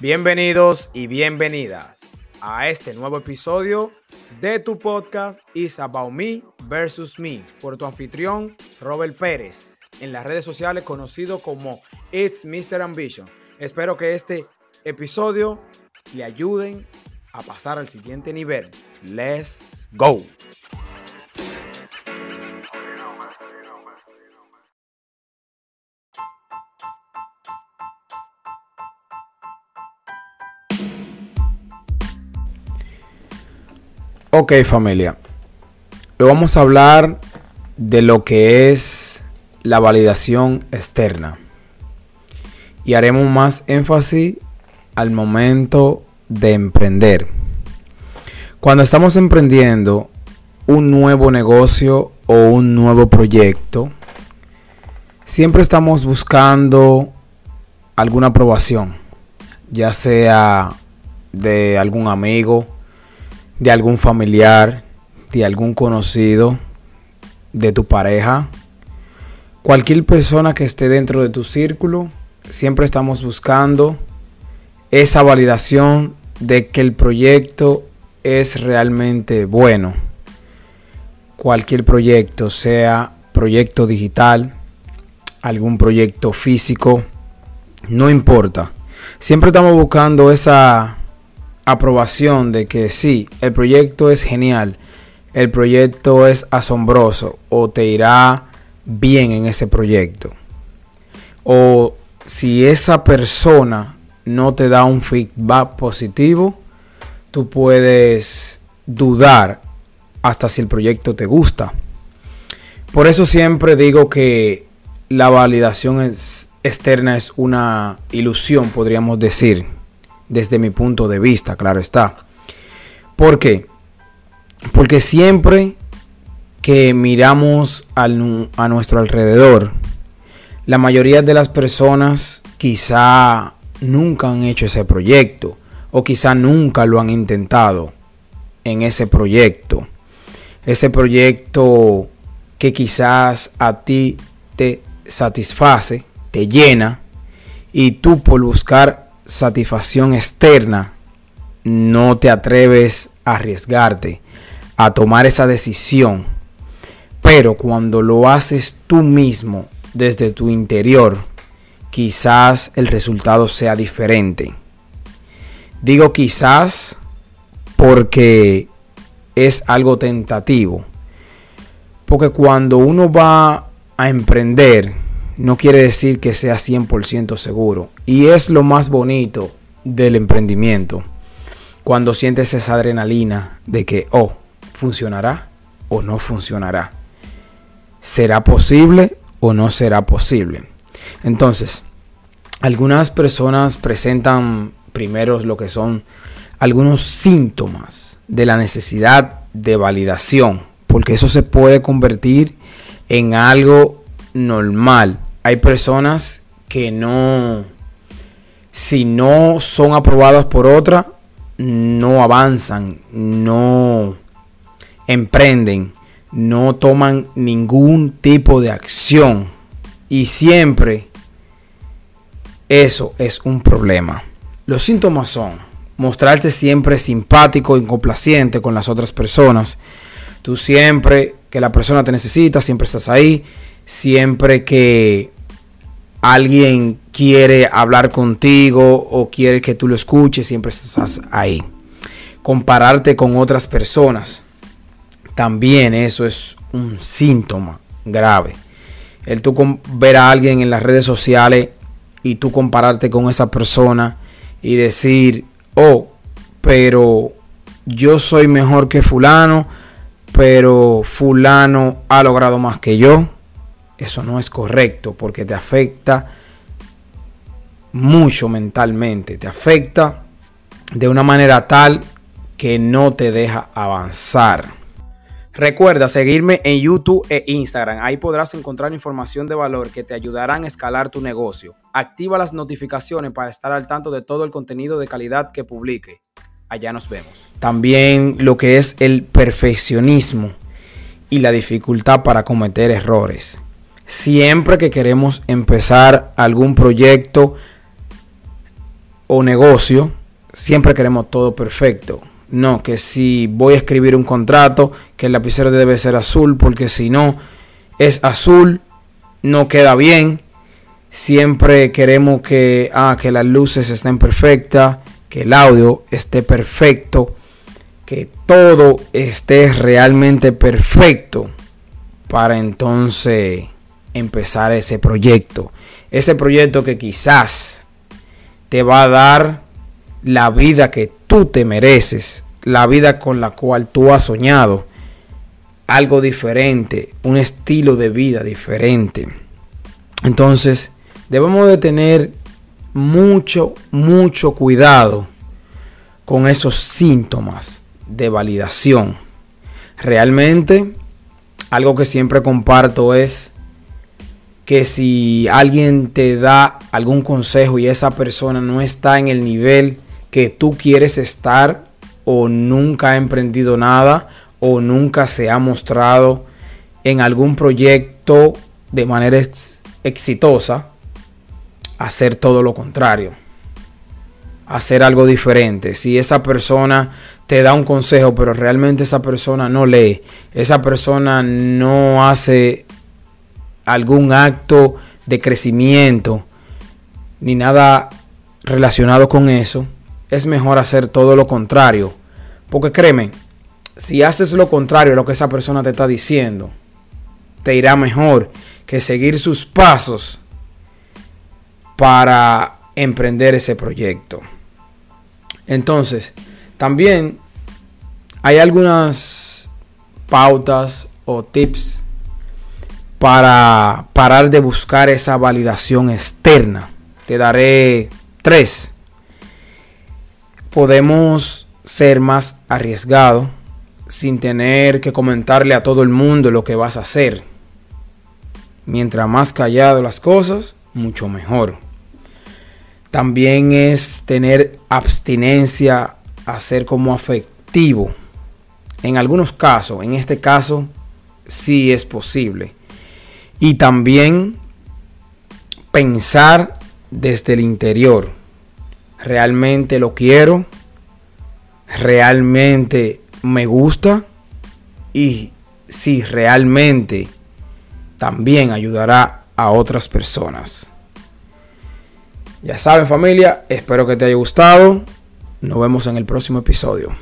Bienvenidos y bienvenidas a este nuevo episodio de tu podcast Is About Me versus Me por tu anfitrión Robert Pérez en las redes sociales conocido como It's Mr. Ambition. Espero que este episodio le ayuden a pasar al siguiente nivel. Let's go. Ok familia, Lo vamos a hablar de lo que es la validación externa y haremos más énfasis al momento de emprender. Cuando estamos emprendiendo un nuevo negocio o un nuevo proyecto, siempre estamos buscando alguna aprobación, ya sea de algún amigo, de algún familiar, de algún conocido, de tu pareja, cualquier persona que esté dentro de tu círculo, siempre estamos buscando esa validación de que el proyecto es realmente bueno. Cualquier proyecto, sea proyecto digital, algún proyecto físico, no importa. Siempre estamos buscando esa aprobación de que sí, el proyecto es genial, el proyecto es asombroso o te irá bien en ese proyecto. O si esa persona no te da un feedback positivo, tú puedes dudar hasta si el proyecto te gusta. Por eso siempre digo que la validación externa es una ilusión, podríamos decir desde mi punto de vista, claro está. ¿Por qué? Porque siempre que miramos a nuestro alrededor, la mayoría de las personas quizá nunca han hecho ese proyecto o quizá nunca lo han intentado en ese proyecto. Ese proyecto que quizás a ti te satisface, te llena y tú por buscar satisfacción externa, no te atreves a arriesgarte, a tomar esa decisión. Pero cuando lo haces tú mismo desde tu interior, quizás el resultado sea diferente. Digo quizás porque es algo tentativo. Porque cuando uno va a emprender, no quiere decir que sea 100% seguro. Y es lo más bonito del emprendimiento. Cuando sientes esa adrenalina de que, oh, funcionará o no funcionará. ¿Será posible o no será posible? Entonces, algunas personas presentan primero lo que son algunos síntomas de la necesidad de validación, porque eso se puede convertir en algo normal. Hay personas que no, si no son aprobadas por otra, no avanzan, no emprenden, no toman ningún tipo de acción. Y siempre eso es un problema. Los síntomas son mostrarte siempre simpático y complaciente con las otras personas. Tú siempre que la persona te necesita, siempre estás ahí siempre que alguien quiere hablar contigo o quiere que tú lo escuches, siempre estás ahí. Compararte con otras personas, también eso es un síntoma grave. El tú ver a alguien en las redes sociales y tú compararte con esa persona y decir, oh, pero yo soy mejor que fulano, pero fulano ha logrado más que yo. Eso no es correcto porque te afecta mucho mentalmente, te afecta de una manera tal que no te deja avanzar. Recuerda seguirme en YouTube e Instagram. Ahí podrás encontrar información de valor que te ayudarán a escalar tu negocio. Activa las notificaciones para estar al tanto de todo el contenido de calidad que publique. Allá nos vemos. También lo que es el perfeccionismo y la dificultad para cometer errores. Siempre que queremos empezar algún proyecto, o negocio, siempre queremos todo perfecto. No, que si voy a escribir un contrato, que el lapicero debe ser azul, porque si no es azul, no queda bien. Siempre queremos que, ah, que las luces estén perfectas, que el audio esté perfecto, que todo esté realmente perfecto para entonces empezar ese proyecto. Ese proyecto que quizás te va a dar la vida que tú te mereces, la vida con la cual tú has soñado, algo diferente, un estilo de vida diferente. Entonces, debemos de tener mucho, mucho cuidado con esos síntomas de validación. Realmente, algo que siempre comparto es que si alguien te da algún consejo y esa persona no está en el nivel que tú quieres estar o nunca ha emprendido nada o nunca se ha mostrado en algún proyecto de manera exitosa, hacer todo lo contrario. Hacer algo diferente. Si esa persona te da un consejo, pero realmente esa persona no lee, esa persona no hace algún acto de crecimiento, ni nada relacionado con eso, es mejor hacer todo lo contrario. Porque créeme, si haces lo contrario a lo que esa persona te está diciendo, te irá mejor que seguir sus pasos para emprender ese proyecto. Entonces, también hay algunas pautas o tips para parar de buscar esa validación externa. Te daré tres podemos ser más arriesgados sin tener que comentarle a todo el mundo lo que vas a hacer. Mientras más callado las cosas, mucho mejor. También es tener abstinencia a ser como afectivo. En algunos casos, en este caso, sí es posible. Y también pensar desde el interior realmente lo quiero, realmente me gusta y si realmente también ayudará a otras personas. Ya saben familia, espero que te haya gustado. Nos vemos en el próximo episodio.